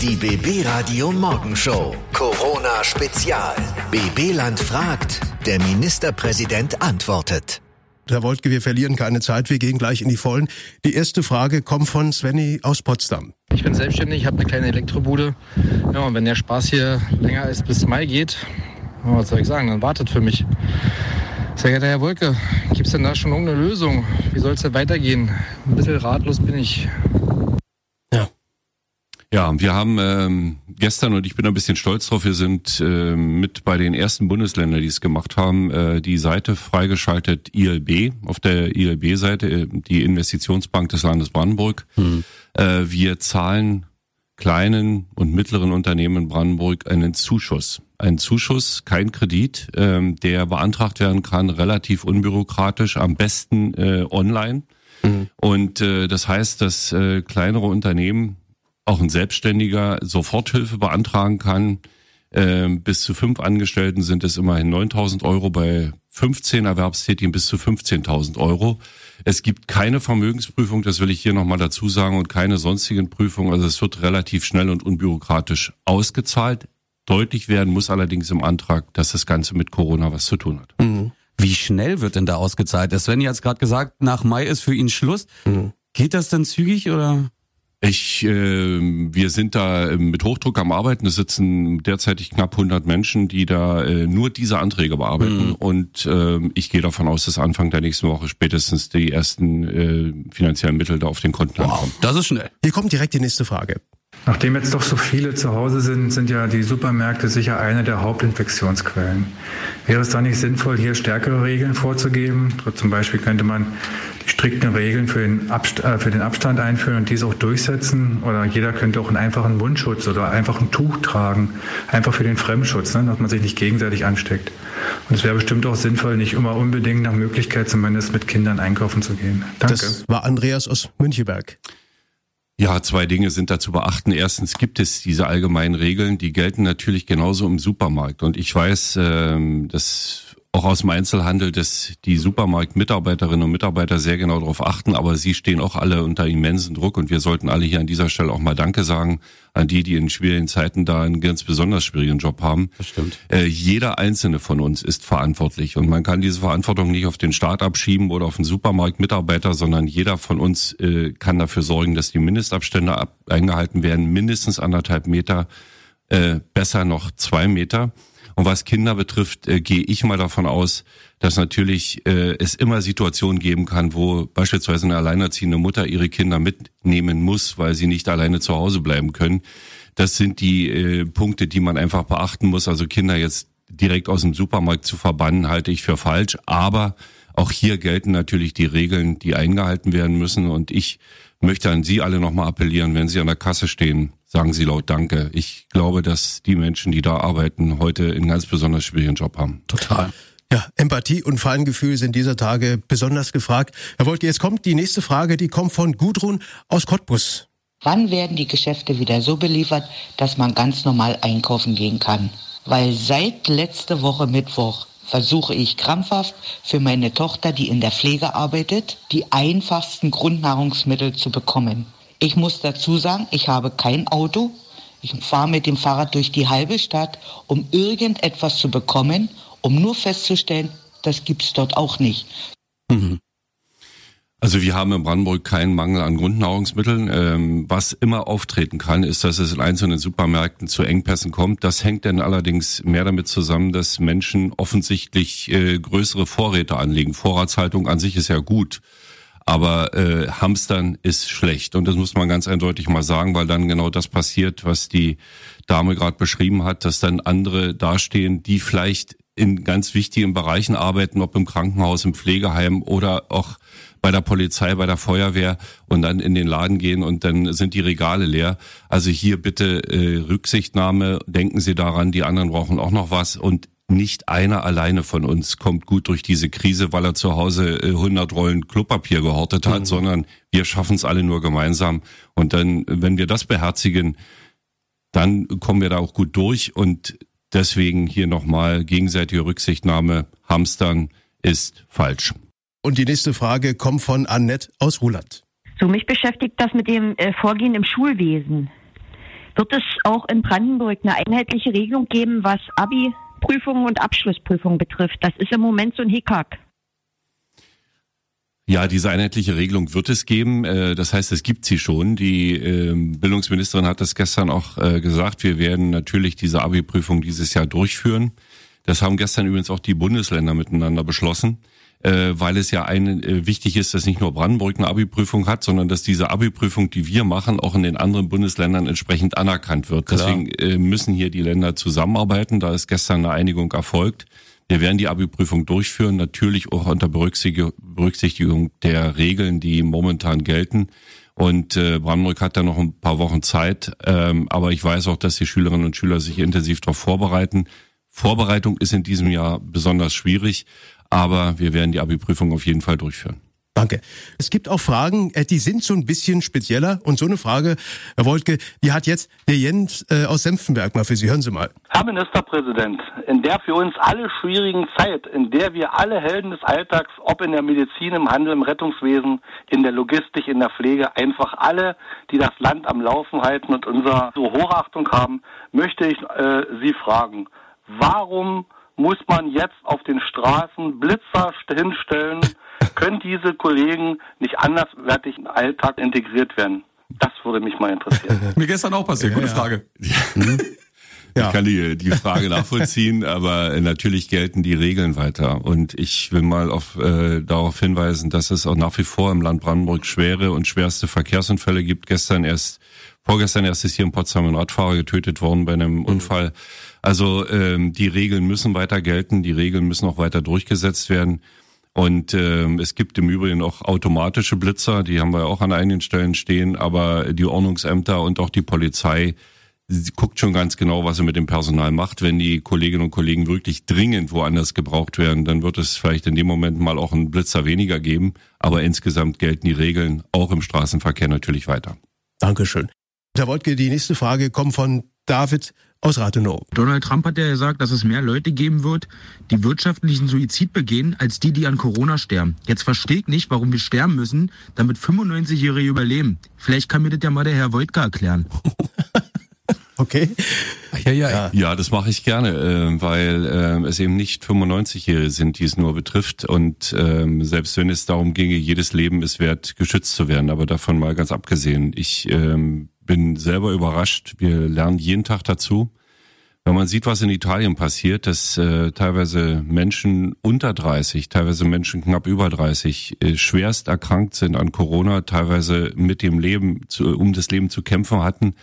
Die BB Radio Morgenshow. Corona Spezial. BB Land fragt. Der Ministerpräsident antwortet. Herr Woltke, wir verlieren keine Zeit, wir gehen gleich in die Vollen. Die erste Frage kommt von Svenny aus Potsdam. Ich bin selbstständig, habe eine kleine Elektrobude. Ja, und wenn der Spaß hier länger als bis Mai geht, was soll ich sagen, dann wartet für mich. Sehr geehrter Herr Wolke, gibt es denn da schon irgendeine Lösung? Wie soll es denn weitergehen? Ein bisschen ratlos bin ich. Ja, wir haben ähm, gestern, und ich bin ein bisschen stolz drauf, wir sind äh, mit bei den ersten Bundesländern, die es gemacht haben, äh, die Seite freigeschaltet ILB, auf der ILB-Seite, äh, die Investitionsbank des Landes Brandenburg. Hm. Äh, wir zahlen kleinen und mittleren Unternehmen in Brandenburg einen Zuschuss. Ein Zuschuss, kein Kredit, ähm, der beantragt werden kann, relativ unbürokratisch, am besten äh, online. Mhm. Und äh, das heißt, dass äh, kleinere Unternehmen auch ein Selbstständiger Soforthilfe beantragen kann. Ähm, bis zu fünf Angestellten sind es immerhin 9.000 Euro, bei 15 Erwerbstätigen bis zu 15.000 Euro. Es gibt keine Vermögensprüfung, das will ich hier nochmal dazu sagen, und keine sonstigen Prüfungen. Also es wird relativ schnell und unbürokratisch ausgezahlt. Deutlich werden muss allerdings im Antrag, dass das Ganze mit Corona was zu tun hat. Mhm. Wie schnell wird denn da ausgezahlt? Sven hat gerade gesagt, nach Mai ist für ihn Schluss. Mhm. Geht das denn zügig oder? Ich, äh, wir sind da mit Hochdruck am Arbeiten. Es sitzen derzeitig knapp 100 Menschen, die da äh, nur diese Anträge bearbeiten. Mhm. Und äh, ich gehe davon aus, dass Anfang der nächsten Woche spätestens die ersten äh, finanziellen Mittel da auf den Konten wow, ankommen. Das ist schnell. Hier kommt direkt die nächste Frage. Nachdem jetzt doch so viele zu Hause sind, sind ja die Supermärkte sicher eine der Hauptinfektionsquellen. Wäre es da nicht sinnvoll, hier stärkere Regeln vorzugeben? So zum Beispiel könnte man strikten Regeln für den, Abst äh, für den Abstand einführen und diese auch durchsetzen. Oder jeder könnte auch einen einfachen Mundschutz oder einfach ein Tuch tragen, einfach für den Fremdschutz, ne, dass man sich nicht gegenseitig ansteckt. Und es wäre bestimmt auch sinnvoll, nicht immer unbedingt nach Möglichkeit zumindest mit Kindern einkaufen zu gehen. Danke. Das war Andreas aus Müncheberg. Ja, zwei Dinge sind da zu beachten. Erstens gibt es diese allgemeinen Regeln, die gelten natürlich genauso im Supermarkt. Und ich weiß, ähm, dass auch aus dem Einzelhandel, dass die Supermarktmitarbeiterinnen und Mitarbeiter sehr genau darauf achten, aber sie stehen auch alle unter immensen Druck und wir sollten alle hier an dieser Stelle auch mal Danke sagen an die, die in schwierigen Zeiten da einen ganz besonders schwierigen Job haben. Das stimmt. Äh, jeder einzelne von uns ist verantwortlich und man kann diese Verantwortung nicht auf den Staat abschieben oder auf den Supermarktmitarbeiter, sondern jeder von uns äh, kann dafür sorgen, dass die Mindestabstände ab eingehalten werden, mindestens anderthalb Meter, äh, besser noch zwei Meter. Und was Kinder betrifft, äh, gehe ich mal davon aus, dass natürlich äh, es immer Situationen geben kann, wo beispielsweise eine alleinerziehende Mutter ihre Kinder mitnehmen muss, weil sie nicht alleine zu Hause bleiben können. Das sind die äh, Punkte, die man einfach beachten muss. Also Kinder jetzt direkt aus dem Supermarkt zu verbannen, halte ich für falsch. Aber auch hier gelten natürlich die Regeln, die eingehalten werden müssen. Und ich möchte an Sie alle nochmal appellieren, wenn Sie an der Kasse stehen, sagen Sie laut Danke. Ich glaube, dass die Menschen, die da arbeiten, heute einen ganz besonders schwierigen Job haben. Total. Ja, Empathie und Feingefühl sind dieser Tage besonders gefragt. Herr Wolke, jetzt kommt die nächste Frage, die kommt von Gudrun aus Cottbus. Wann werden die Geschäfte wieder so beliefert, dass man ganz normal einkaufen gehen kann? Weil seit letzte Woche Mittwoch versuche ich krampfhaft für meine Tochter, die in der Pflege arbeitet, die einfachsten Grundnahrungsmittel zu bekommen. Ich muss dazu sagen, ich habe kein Auto. Ich fahre mit dem Fahrrad durch die halbe Stadt, um irgendetwas zu bekommen, um nur festzustellen, das gibt's dort auch nicht. Mhm. Also wir haben in Brandenburg keinen Mangel an Grundnahrungsmitteln. Ähm, was immer auftreten kann, ist, dass es in einzelnen Supermärkten zu Engpässen kommt. Das hängt dann allerdings mehr damit zusammen, dass Menschen offensichtlich äh, größere Vorräte anlegen. Vorratshaltung an sich ist ja gut. Aber äh, Hamstern ist schlecht. Und das muss man ganz eindeutig mal sagen, weil dann genau das passiert, was die Dame gerade beschrieben hat, dass dann andere dastehen, die vielleicht in ganz wichtigen Bereichen arbeiten, ob im Krankenhaus, im Pflegeheim oder auch bei der Polizei, bei der Feuerwehr und dann in den Laden gehen und dann sind die Regale leer. Also hier bitte äh, Rücksichtnahme, denken Sie daran, die anderen brauchen auch noch was. Und nicht einer alleine von uns kommt gut durch diese Krise, weil er zu Hause 100 äh, Rollen Klopapier gehortet hat, mhm. sondern wir schaffen es alle nur gemeinsam. Und dann, wenn wir das beherzigen, dann kommen wir da auch gut durch. Und deswegen hier nochmal gegenseitige Rücksichtnahme. Hamstern ist falsch. Und die nächste Frage kommt von Annette aus Ruland. So, mich beschäftigt das mit dem äh, Vorgehen im Schulwesen. Wird es auch in Brandenburg eine einheitliche Regelung geben, was Abi-Prüfungen und Abschlussprüfungen betrifft? Das ist im Moment so ein Hickhack. Ja, diese einheitliche Regelung wird es geben. Äh, das heißt, es gibt sie schon. Die ähm, Bildungsministerin hat das gestern auch äh, gesagt. Wir werden natürlich diese Abi-Prüfung dieses Jahr durchführen. Das haben gestern übrigens auch die Bundesländer miteinander beschlossen, äh, weil es ja ein, wichtig ist, dass nicht nur Brandenburg eine Abi-Prüfung hat, sondern dass diese Abi-Prüfung, die wir machen, auch in den anderen Bundesländern entsprechend anerkannt wird. Klar. Deswegen müssen hier die Länder zusammenarbeiten. Da ist gestern eine Einigung erfolgt. Wir werden die Abi-Prüfung durchführen, natürlich auch unter Berücksichtigung der Regeln, die momentan gelten. Und äh, Brandenburg hat da noch ein paar Wochen Zeit. Ähm, aber ich weiß auch, dass die Schülerinnen und Schüler sich intensiv darauf vorbereiten. Vorbereitung ist in diesem Jahr besonders schwierig, aber wir werden die Abi-Prüfung auf jeden Fall durchführen. Danke. Es gibt auch Fragen, äh, die sind so ein bisschen spezieller. Und so eine Frage, Herr Wolke, die hat jetzt der Jens äh, aus Senftenberg mal für Sie. Hören Sie mal. Herr Ministerpräsident, in der für uns alle schwierigen Zeit, in der wir alle Helden des Alltags, ob in der Medizin, im Handel, im Rettungswesen, in der Logistik, in der Pflege, einfach alle, die das Land am Laufen halten und unsere Hochachtung haben, möchte ich äh, Sie fragen, warum muss man jetzt auf den Straßen Blitzer hinstellen, können diese Kollegen nicht anderswertig in den Alltag integriert werden? Das würde mich mal interessieren. Mir gestern auch passiert, gute ja, Frage. Ja. Ich kann die, die Frage nachvollziehen, aber natürlich gelten die Regeln weiter. Und ich will mal auf, äh, darauf hinweisen, dass es auch nach wie vor im Land Brandenburg schwere und schwerste Verkehrsunfälle gibt. Gestern erst, vorgestern erst ist hier in Potsdam ein Radfahrer getötet worden bei einem mhm. Unfall. Also ähm, die Regeln müssen weiter gelten, die Regeln müssen auch weiter durchgesetzt werden. Und ähm, es gibt im Übrigen auch automatische Blitzer, die haben wir auch an einigen Stellen stehen, aber die Ordnungsämter und auch die Polizei sie guckt schon ganz genau, was sie mit dem Personal macht. Wenn die Kolleginnen und Kollegen wirklich dringend woanders gebraucht werden, dann wird es vielleicht in dem Moment mal auch einen Blitzer weniger geben. Aber insgesamt gelten die Regeln auch im Straßenverkehr natürlich weiter. Dankeschön. Herr Woltke, die nächste Frage kommt von David aus Rathenow. Donald Trump hat ja gesagt, dass es mehr Leute geben wird, die wirtschaftlichen Suizid begehen, als die, die an Corona sterben. Jetzt verstehe ich nicht, warum wir sterben müssen, damit 95-Jährige überleben. Vielleicht kann mir das ja mal der Herr Wojtka erklären. Okay. Ja, ja, ja. ja das mache ich gerne, äh, weil äh, es eben nicht 95-Jährige sind, die es nur betrifft. Und ähm, selbst wenn es darum ginge, jedes Leben ist wert, geschützt zu werden, aber davon mal ganz abgesehen. Ich ähm, bin selber überrascht. Wir lernen jeden Tag dazu. Wenn man sieht, was in Italien passiert, dass äh, teilweise Menschen unter 30, teilweise Menschen knapp über 30 äh, schwerst erkrankt sind an Corona, teilweise mit dem Leben, zu, um das Leben zu kämpfen hatten,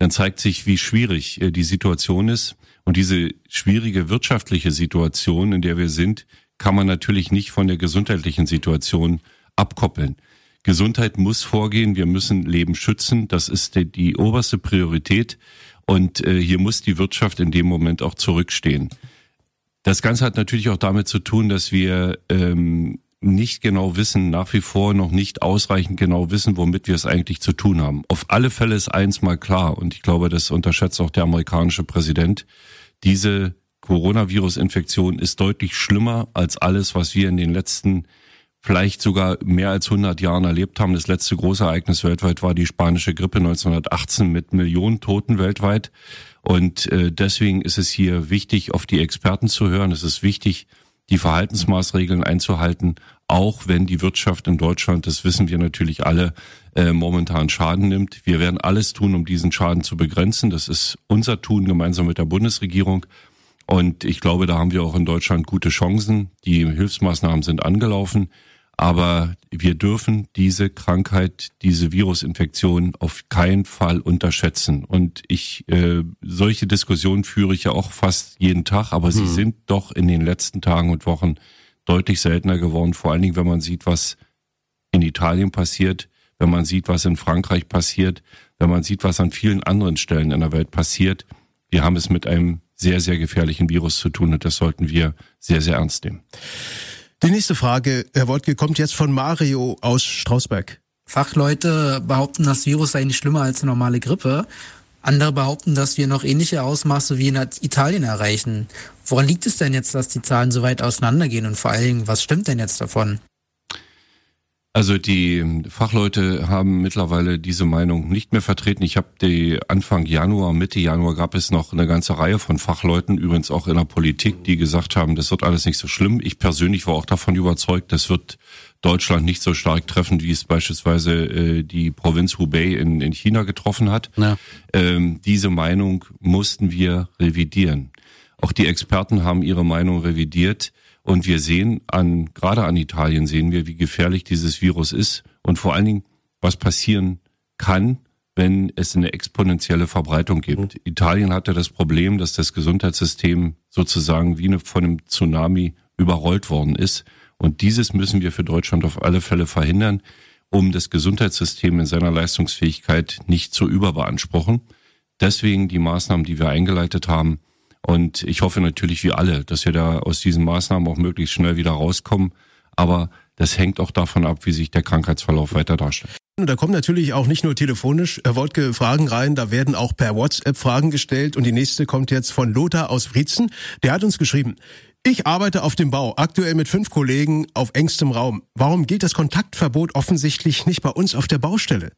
dann zeigt sich, wie schwierig äh, die Situation ist. Und diese schwierige wirtschaftliche Situation, in der wir sind, kann man natürlich nicht von der gesundheitlichen Situation abkoppeln. Gesundheit muss vorgehen, wir müssen Leben schützen, das ist die, die oberste Priorität und äh, hier muss die Wirtschaft in dem Moment auch zurückstehen. Das Ganze hat natürlich auch damit zu tun, dass wir ähm, nicht genau wissen, nach wie vor noch nicht ausreichend genau wissen, womit wir es eigentlich zu tun haben. Auf alle Fälle ist eins mal klar, und ich glaube, das unterschätzt auch der amerikanische Präsident, diese Coronavirus-Infektion ist deutlich schlimmer als alles, was wir in den letzten vielleicht sogar mehr als 100 Jahren erlebt haben. Das letzte große Ereignis weltweit war die spanische Grippe 1918 mit Millionen Toten weltweit. Und äh, deswegen ist es hier wichtig, auf die Experten zu hören. Es ist wichtig, die Verhaltensmaßregeln einzuhalten, auch wenn die Wirtschaft in Deutschland, das wissen wir natürlich alle, äh, momentan Schaden nimmt. Wir werden alles tun, um diesen Schaden zu begrenzen. Das ist unser Tun gemeinsam mit der Bundesregierung. Und ich glaube, da haben wir auch in Deutschland gute Chancen. Die Hilfsmaßnahmen sind angelaufen. Aber wir dürfen diese Krankheit, diese Virusinfektion auf keinen Fall unterschätzen. Und ich, äh, solche Diskussionen führe ich ja auch fast jeden Tag, aber hm. sie sind doch in den letzten Tagen und Wochen deutlich seltener geworden. Vor allen Dingen, wenn man sieht, was in Italien passiert, wenn man sieht, was in Frankreich passiert, wenn man sieht, was an vielen anderen Stellen in der Welt passiert. Wir haben es mit einem sehr, sehr gefährlichen Virus zu tun und das sollten wir sehr, sehr ernst nehmen. Die nächste Frage, Herr Woltke, kommt jetzt von Mario aus Strausberg. Fachleute behaupten, das Virus sei nicht schlimmer als eine normale Grippe. Andere behaupten, dass wir noch ähnliche Ausmaße wie in Italien erreichen. Woran liegt es denn jetzt, dass die Zahlen so weit auseinandergehen und vor allen Dingen, was stimmt denn jetzt davon? Also die Fachleute haben mittlerweile diese Meinung nicht mehr vertreten. Ich habe die Anfang Januar, Mitte Januar gab es noch eine ganze Reihe von Fachleuten, übrigens auch in der Politik, die gesagt haben, das wird alles nicht so schlimm. Ich persönlich war auch davon überzeugt, das wird Deutschland nicht so stark treffen, wie es beispielsweise äh, die Provinz Hubei in, in China getroffen hat. Ja. Ähm, diese Meinung mussten wir revidieren. Auch die Experten haben ihre Meinung revidiert. Und wir sehen an, gerade an Italien sehen wir, wie gefährlich dieses Virus ist und vor allen Dingen, was passieren kann, wenn es eine exponentielle Verbreitung gibt. Mhm. Italien hatte das Problem, dass das Gesundheitssystem sozusagen wie eine, von einem Tsunami überrollt worden ist. Und dieses müssen wir für Deutschland auf alle Fälle verhindern, um das Gesundheitssystem in seiner Leistungsfähigkeit nicht zu überbeanspruchen. Deswegen die Maßnahmen, die wir eingeleitet haben, und ich hoffe natürlich wie alle, dass wir da aus diesen Maßnahmen auch möglichst schnell wieder rauskommen. Aber das hängt auch davon ab, wie sich der Krankheitsverlauf weiter darstellt. Da kommen natürlich auch nicht nur telefonisch Herr Wolke Fragen rein, da werden auch per WhatsApp Fragen gestellt und die nächste kommt jetzt von Lothar aus Frietzen. Der hat uns geschrieben, ich arbeite auf dem Bau, aktuell mit fünf Kollegen auf engstem Raum. Warum gilt das Kontaktverbot offensichtlich nicht bei uns auf der Baustelle?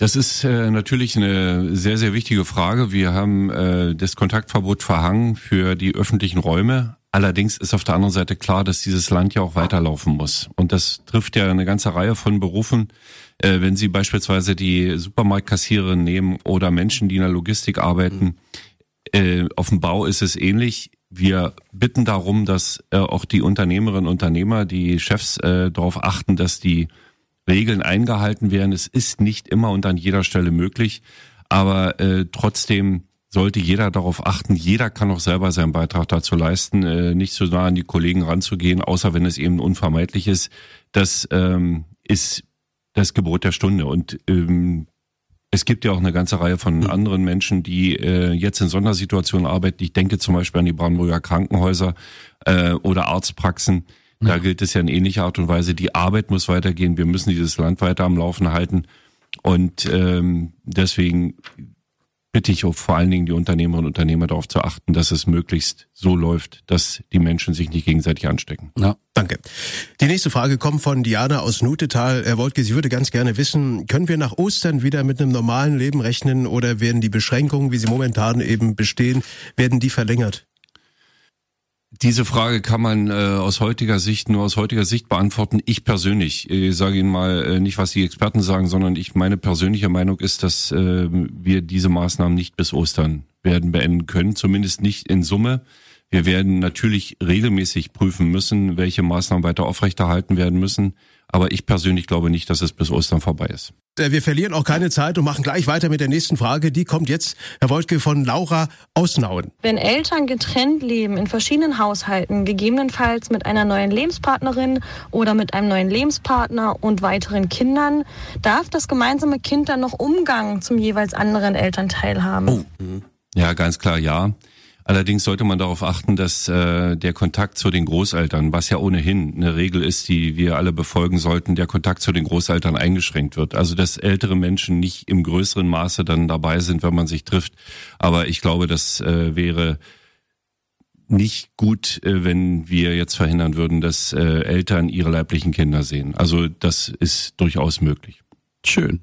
Das ist äh, natürlich eine sehr, sehr wichtige Frage. Wir haben äh, das Kontaktverbot verhangen für die öffentlichen Räume. Allerdings ist auf der anderen Seite klar, dass dieses Land ja auch weiterlaufen muss. Und das trifft ja eine ganze Reihe von Berufen. Äh, wenn Sie beispielsweise die Supermarktkassiererin nehmen oder Menschen, die in der Logistik arbeiten, äh, auf dem Bau ist es ähnlich. Wir bitten darum, dass äh, auch die Unternehmerinnen und Unternehmer, die Chefs äh, darauf achten, dass die Regeln eingehalten werden. Es ist nicht immer und an jeder Stelle möglich, aber äh, trotzdem sollte jeder darauf achten, jeder kann auch selber seinen Beitrag dazu leisten, äh, nicht so nah an die Kollegen ranzugehen, außer wenn es eben unvermeidlich ist. Das ähm, ist das Gebot der Stunde. Und ähm, es gibt ja auch eine ganze Reihe von mhm. anderen Menschen, die äh, jetzt in Sondersituationen arbeiten. Ich denke zum Beispiel an die Brandenburger Krankenhäuser äh, oder Arztpraxen, da gilt es ja in ähnlicher Art und Weise, die Arbeit muss weitergehen, wir müssen dieses Land weiter am Laufen halten. Und ähm, deswegen bitte ich auch vor allen Dingen die Unternehmerinnen und Unternehmer darauf zu achten, dass es möglichst so läuft, dass die Menschen sich nicht gegenseitig anstecken. Ja, danke. Die nächste Frage kommt von Diana aus Nutetal. Herr Woltke, sie würde ganz gerne wissen, können wir nach Ostern wieder mit einem normalen Leben rechnen oder werden die Beschränkungen, wie sie momentan eben bestehen, werden die verlängert? Diese Frage kann man äh, aus heutiger Sicht nur aus heutiger Sicht beantworten. Ich persönlich, ich sage Ihnen mal äh, nicht, was die Experten sagen, sondern ich meine persönliche Meinung ist, dass äh, wir diese Maßnahmen nicht bis Ostern werden beenden können, zumindest nicht in Summe. Wir werden natürlich regelmäßig prüfen müssen, welche Maßnahmen weiter aufrechterhalten werden müssen. Aber ich persönlich glaube nicht, dass es bis Ostern vorbei ist. Äh, wir verlieren auch keine Zeit und machen gleich weiter mit der nächsten Frage. Die kommt jetzt, Herr Woltke, von Laura Ausnauen. Wenn Eltern getrennt leben in verschiedenen Haushalten, gegebenenfalls mit einer neuen Lebenspartnerin oder mit einem neuen Lebenspartner und weiteren Kindern, darf das gemeinsame Kind dann noch Umgang zum jeweils anderen Elternteil haben? Oh. Ja, ganz klar ja. Allerdings sollte man darauf achten, dass äh, der Kontakt zu den Großeltern, was ja ohnehin eine Regel ist, die wir alle befolgen sollten, der Kontakt zu den Großeltern eingeschränkt wird. Also dass ältere Menschen nicht im größeren Maße dann dabei sind, wenn man sich trifft. Aber ich glaube, das äh, wäre nicht gut, äh, wenn wir jetzt verhindern würden, dass äh, Eltern ihre leiblichen Kinder sehen. Also das ist durchaus möglich. Schön.